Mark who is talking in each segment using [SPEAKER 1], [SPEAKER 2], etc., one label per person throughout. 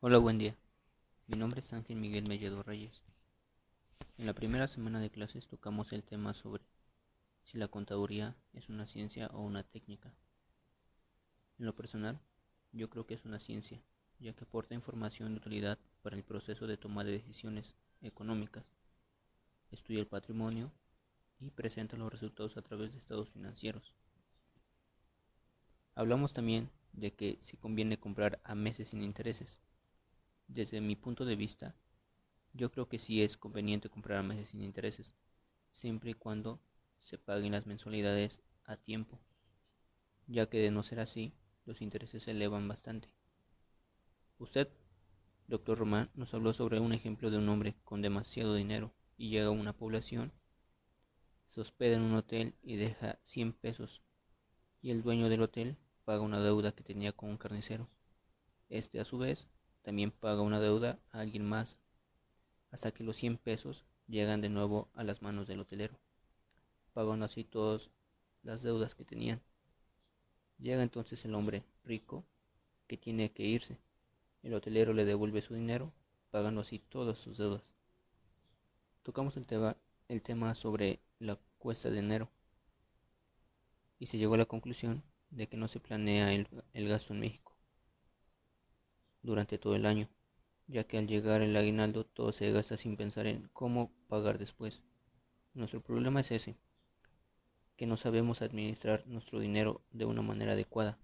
[SPEAKER 1] Hola, buen día. Mi nombre es Ángel Miguel Melledo Reyes. En la primera semana de clases tocamos el tema sobre si la contaduría es una ciencia o una técnica. En lo personal, yo creo que es una ciencia, ya que aporta información de utilidad para el proceso de toma de decisiones económicas, estudia el patrimonio y presenta los resultados a través de estados financieros. Hablamos también de que si conviene comprar a meses sin intereses desde mi punto de vista, yo creo que sí es conveniente comprar meses sin intereses, siempre y cuando se paguen las mensualidades a tiempo, ya que de no ser así, los intereses se elevan bastante. Usted, doctor Román, nos habló sobre un ejemplo de un hombre con demasiado dinero y llega a una población, se hospeda en un hotel y deja 100 pesos, y el dueño del hotel paga una deuda que tenía con un carnicero. Este, a su vez, también paga una deuda a alguien más, hasta que los 100 pesos llegan de nuevo a las manos del hotelero, pagando así todas las deudas que tenían. Llega entonces el hombre rico que tiene que irse. El hotelero le devuelve su dinero, pagando así todas sus deudas. Tocamos el tema, sobre la cuesta de enero y se llegó a la conclusión de que no se planea el, el gasto en México durante todo el año, ya que al llegar el aguinaldo todo se gasta sin pensar en cómo pagar después. Nuestro problema es ese, que no sabemos administrar nuestro dinero de una manera adecuada.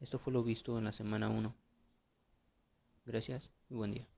[SPEAKER 1] Esto fue lo visto en la semana 1. Gracias y buen día.